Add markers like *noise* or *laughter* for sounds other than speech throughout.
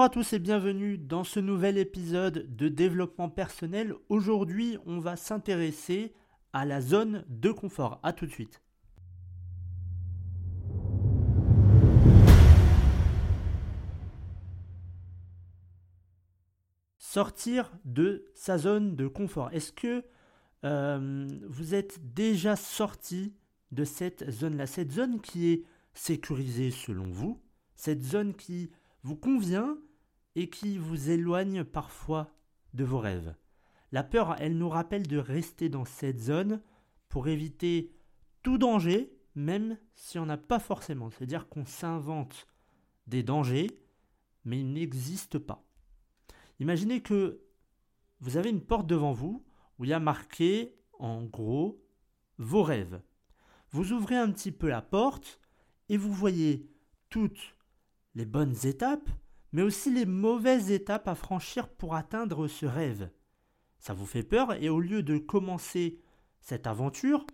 Bonjour à tous et bienvenue dans ce nouvel épisode de développement personnel. Aujourd'hui, on va s'intéresser à la zone de confort. A tout de suite. Sortir de sa zone de confort. Est-ce que euh, vous êtes déjà sorti de cette zone-là? Cette zone qui est sécurisée selon vous, cette zone qui vous convient et qui vous éloigne parfois de vos rêves. La peur, elle nous rappelle de rester dans cette zone pour éviter tout danger, même si on n'a pas forcément. C'est-à-dire qu'on s'invente des dangers, mais ils n'existent pas. Imaginez que vous avez une porte devant vous où il y a marqué en gros vos rêves. Vous ouvrez un petit peu la porte et vous voyez toutes les bonnes étapes, mais aussi les mauvaises étapes à franchir pour atteindre ce rêve. Ça vous fait peur et au lieu de commencer cette aventure,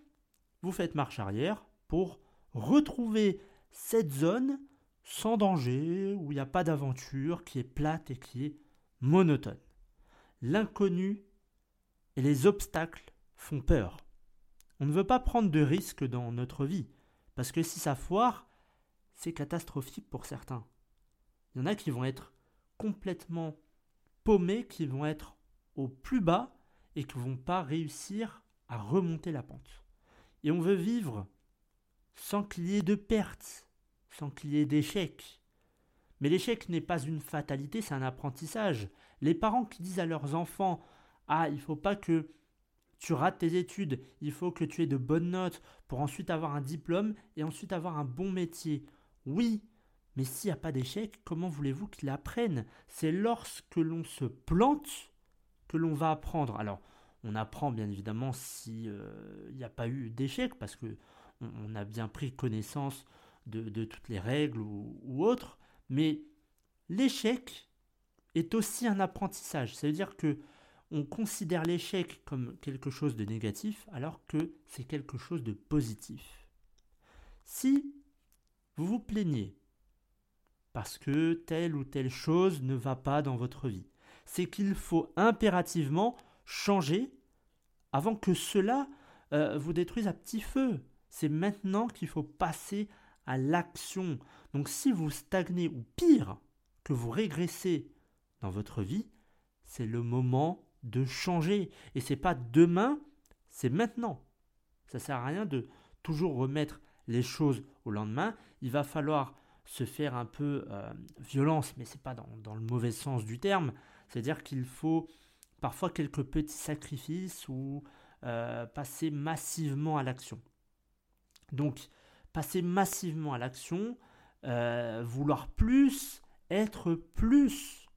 vous faites marche arrière pour retrouver cette zone sans danger, où il n'y a pas d'aventure, qui est plate et qui est monotone. L'inconnu et les obstacles font peur. On ne veut pas prendre de risques dans notre vie, parce que si ça foire, c'est catastrophique pour certains. Il y en a qui vont être complètement paumés, qui vont être au plus bas et qui ne vont pas réussir à remonter la pente. Et on veut vivre sans qu'il y ait de pertes, sans qu'il y ait d'échecs. Mais l'échec n'est pas une fatalité, c'est un apprentissage. Les parents qui disent à leurs enfants Ah, il ne faut pas que tu rates tes études, il faut que tu aies de bonnes notes pour ensuite avoir un diplôme et ensuite avoir un bon métier. Oui, mais s'il n'y a pas d'échec, comment voulez-vous qu'il apprenne? C'est lorsque l'on se plante que l'on va apprendre. Alors, on apprend bien évidemment s'il euh, n'y a pas eu d'échec, parce que on, a bien pris connaissance de, toutes les règles ou, ou autres, mais l'échec est aussi un apprentissage. Ça veut dire que on considère l'échec comme quelque chose de négatif alors que c'est quelque chose de positif. Si vous vous plaignez parce que telle ou telle chose ne va pas dans votre vie. C'est qu'il faut impérativement changer avant que cela euh, vous détruise à petit feu. C'est maintenant qu'il faut passer à l'action. Donc si vous stagnez ou pire, que vous régressez dans votre vie, c'est le moment de changer. Et c'est pas demain, c'est maintenant. Ça sert à rien de toujours remettre les choses au lendemain. Il va falloir se faire un peu euh, violence, mais c'est pas dans, le mauvais sens du terme. C'est-à-dire qu'il faut parfois quelques petits sacrifices ou euh, passer massivement à l'action. Donc, passer massivement à l'action, euh, vouloir plus, être plus.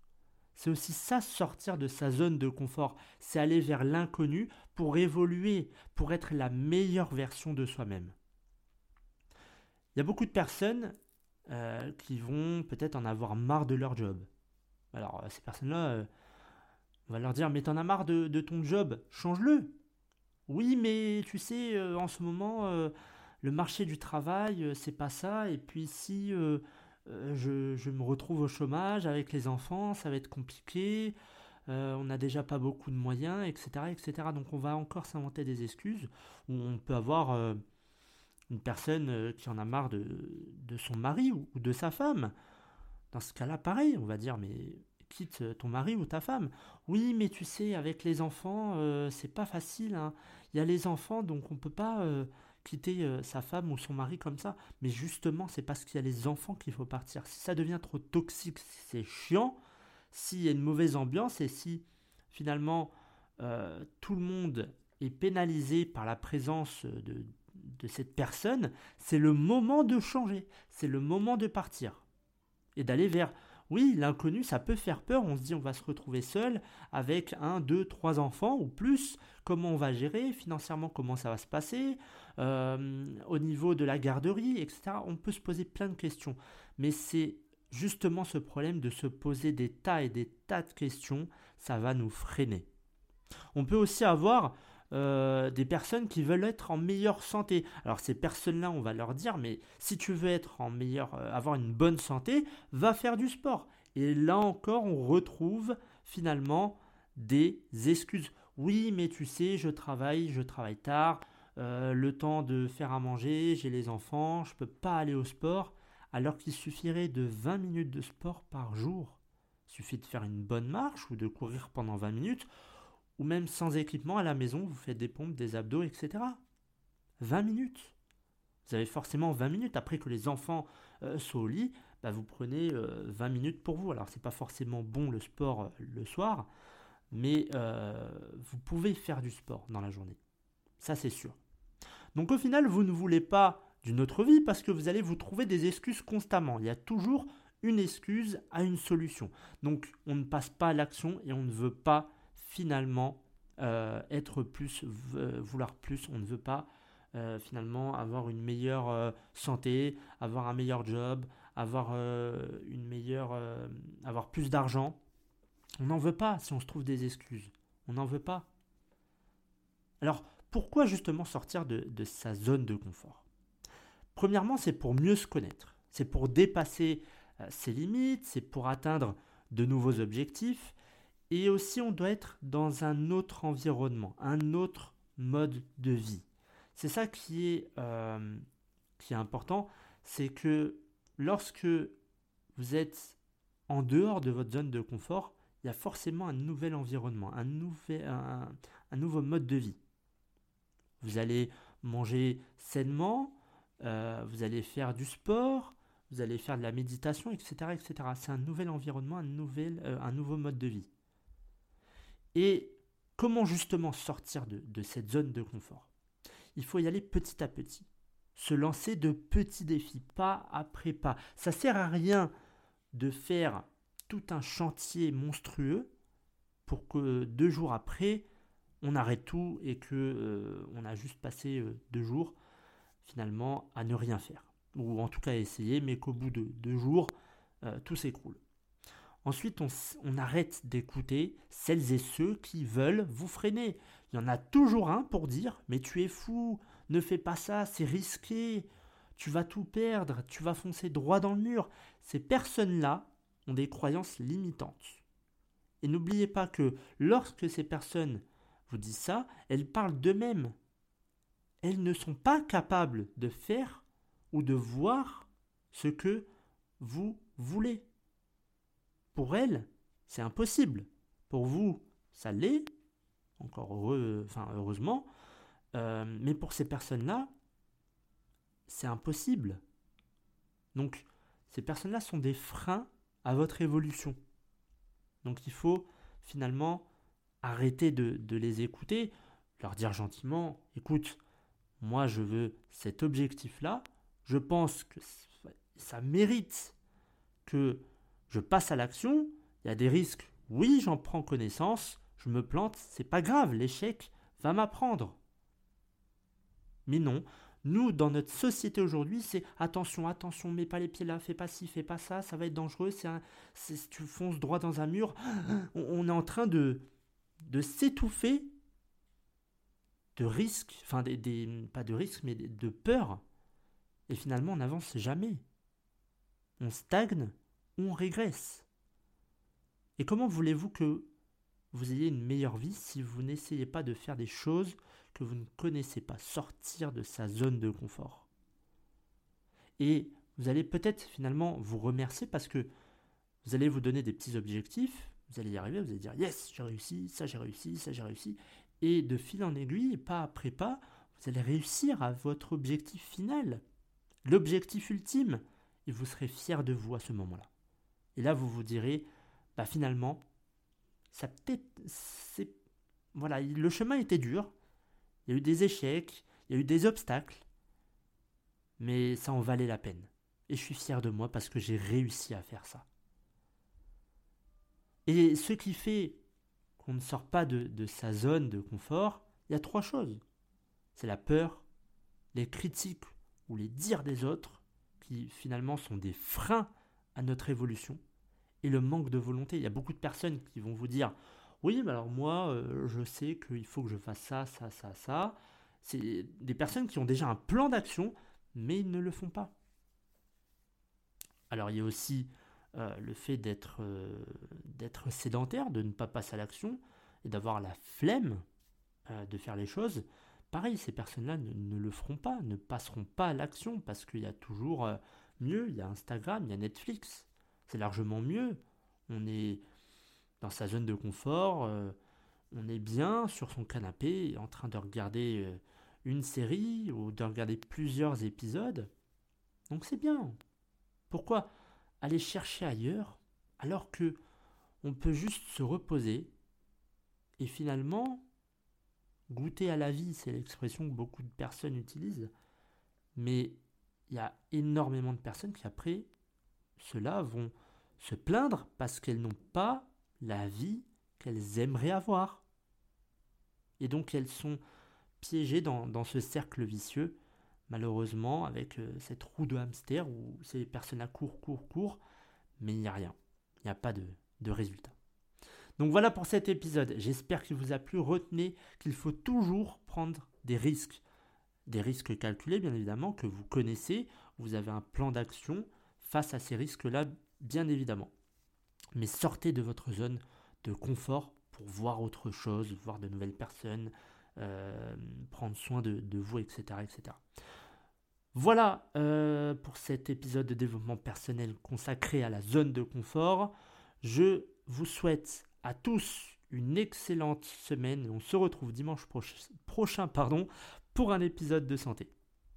C'est aussi ça, sortir de sa zone de confort. C'est aller vers l'inconnu pour évoluer, pour être la meilleure version de soi-même. Il y a beaucoup de personnes euh, qui vont peut-être en avoir marre de leur job. Alors, euh, ces personnes-là, euh, on va leur dire Mais t'en as marre de, ton job, change-le. Oui, mais tu sais, en ce moment, le marché du travail, c'est pas ça. Et puis, si je, me retrouve au chômage avec les enfants, ça va être compliqué. on n'a déjà pas beaucoup de moyens, etc., etc. Donc, on va encore s'inventer des excuses où on peut avoir une personne euh, qui en a marre de, son mari ou, de sa femme. Dans ce cas-là, pareil, on va dire, mais quitte ton mari ou ta femme. Oui, mais tu sais, avec les enfants, euh, c'est pas facile. Hein. Il y a les enfants, donc on peut pas euh, quitter sa femme ou son mari comme ça. Mais justement, c'est parce qu'il y a les enfants qu'il faut partir. Si ça devient trop toxique, si c'est chiant, s'il y a une mauvaise ambiance et si finalement tout le monde est pénalisé par la présence de, de cette personne, c'est le moment de changer, c'est le moment de partir. Et d'aller vers, oui, l'inconnu, ça peut faire peur, on se dit on va se retrouver seul avec un, deux, trois enfants ou plus, comment on va gérer financièrement, comment ça va se passer, euh, au niveau de la garderie, etc. On peut se poser plein de questions, mais c'est justement ce problème de se poser des tas et des tas de questions, ça va nous freiner. On peut aussi avoir euh, des personnes qui veulent être en meilleure santé. Alors ces personnes-là, on va leur dire, mais si tu veux être en meilleure, euh, avoir une bonne santé, va faire du sport. Et là encore, on retrouve finalement des excuses. Oui, mais tu sais, je travaille, je travaille tard, euh, le temps de faire à manger, j'ai les enfants, je peux pas aller au sport, alors qu'il suffirait de 20 minutes de sport par jour. Il suffit de faire une bonne marche ou de courir pendant 20 minutes, ou même sans équipement à la maison, vous faites des pompes, des abdos, etc. 20 minutes. Vous avez forcément 20 minutes après que les enfants euh, soient au lit, bah, vous prenez 20 euh, minutes pour vous. Alors c'est pas forcément bon le sport euh, le soir, mais vous pouvez faire du sport dans la journée. Ça c'est sûr. Donc au final, vous ne voulez pas d'une autre vie parce que vous allez vous trouver des excuses constamment. Il y a toujours une excuse à une solution. Donc on ne passe pas à l'action et on ne veut pas finalement être plus, vouloir plus. On ne veut pas euh, finalement avoir une meilleure euh, santé, avoir un meilleur job, avoir euh, une meilleure, avoir plus d'argent. On n'en veut pas si on se trouve des excuses. On n'en veut pas. Alors pourquoi justement sortir de sa zone de confort? Premièrement, c'est pour mieux se connaître. C'est pour dépasser ses limites, c'est pour atteindre de nouveaux objectifs. Et aussi, on doit être dans un autre environnement, un autre mode de vie. C'est ça qui est, euh, qui est important, c'est que lorsque vous êtes en dehors de votre zone de confort, il y a forcément un nouvel environnement, un, nouvel, un, nouveau mode de vie. Vous allez manger sainement, euh, vous allez faire du sport, vous allez faire de la méditation, etc. etc. C'est un nouvel environnement, un, nouvel, euh, un nouveau mode de vie. Et comment justement sortir de cette zone de confort? Il faut y aller petit à petit. Se lancer de petits défis, pas après pas. Ça sert à rien de faire tout un chantier monstrueux pour que deux jours après, on arrête tout et que euh, on a juste passé euh, deux jours finalement à ne rien faire. Ou en tout cas à essayer, mais qu'au bout de deux jours, euh, tout s'écroule. Ensuite, on, arrête d'écouter celles et ceux qui veulent vous freiner. Il y en a toujours un pour dire Mais tu es fou, ne fais pas ça, c'est risqué, tu vas tout perdre, tu vas foncer droit dans le mur. Ces personnes-là ont des croyances limitantes. Et n'oubliez pas que lorsque ces personnes vous disent ça, elles parlent d'eux-mêmes. Elles ne sont pas capables de faire ou de voir ce que vous voulez. Pour elle, c'est impossible. Pour vous, ça l'est, encore enfin, heureusement. Euh, mais pour ces personnes-là, c'est impossible. Donc, ces personnes-là sont des freins à votre évolution. Donc, il faut finalement arrêter de les écouter, leur dire gentiment, écoute, moi je veux cet objectif-là, je pense que ça mérite que je passe à l'action, il y a des risques, oui, j'en prends connaissance, je me plante, c'est pas grave, l'échec va m'apprendre. Mais non, nous, dans notre société aujourd'hui, c'est attention, attention, mets pas les pieds là, fais pas ci, fais pas ça, ça va être dangereux, c'est tu fonces droit dans un mur. *gasps* On, est en train de, de s'étouffer de risques, enfin, des, pas de risques, mais de peur. Et finalement, on n'avance jamais. On stagne on régresse. Et comment voulez-vous que vous ayez une meilleure vie si vous n'essayez pas de faire des choses que vous ne connaissez pas, sortir de sa zone de confort? Et vous allez peut-être finalement vous remercier parce que vous allez vous donner des petits objectifs, vous allez y arriver, vous allez dire yes, j'ai réussi, ça j'ai réussi, ça j'ai réussi. Et de fil en aiguille, pas après pas, vous allez réussir à votre objectif final, l'objectif ultime, et vous serez fier de vous à ce moment-là. Et là, vous vous direz, bah finalement, ça c'est, voilà, le chemin était dur. Il y a eu des échecs, il y a eu des obstacles, mais ça en valait la peine. Et je suis fier de moi parce que j'ai réussi à faire ça. Et ce qui fait qu'on ne sort pas de sa zone de confort, il y a trois choses. C'est la peur, les critiques ou les dires des autres, qui finalement sont des freins notre évolution et le manque de volonté. Il y a beaucoup de personnes qui vont vous dire Oui, mais alors moi, euh, je sais qu'il faut que je fasse ça, ça, ça, ça. C'est des personnes qui ont déjà un plan d'action, mais ils ne le font pas. Alors il y a aussi euh, le fait d'être euh, d'être sédentaire, de ne pas passer à l'action et d'avoir la flemme de faire les choses, pareil, ces personnes-là ne, le feront pas, ne passeront pas à l'action parce qu'il y a toujours mieux, il y a Instagram, il y a Netflix, c'est largement mieux. On est dans sa zone de confort, on est bien sur son canapé en train de regarder une série ou de regarder plusieurs épisodes. Donc c'est bien. Pourquoi aller chercher ailleurs alors que on peut juste se reposer et finalement goûter à la vie, c'est l'expression que beaucoup de personnes utilisent. Mais il y a énormément de personnes qui après cela vont se plaindre parce qu'elles n'ont pas la vie qu'elles aimeraient avoir. Et donc elles sont piégées dans, ce cercle vicieux malheureusement, avec euh, cette roue de hamster où ces personnes-là courent, courent, courent, mais il n'y a rien. Il n'y a pas de, de résultat. Donc voilà pour cet épisode. J'espère qu'il vous a plu. Retenez qu'il faut toujours prendre des risques. Des risques calculés, bien évidemment, que vous connaissez. Vous avez un plan d'action face à ces risques-là, bien évidemment. Mais sortez de votre zone de confort pour voir autre chose, voir de nouvelles personnes, euh, prendre soin de, vous, etc. etc. Voilà euh, pour cet épisode de développement personnel consacré à la zone de confort. Je vous souhaite à tous une excellente semaine. On se retrouve dimanche prochain pardon, pour un épisode de santé.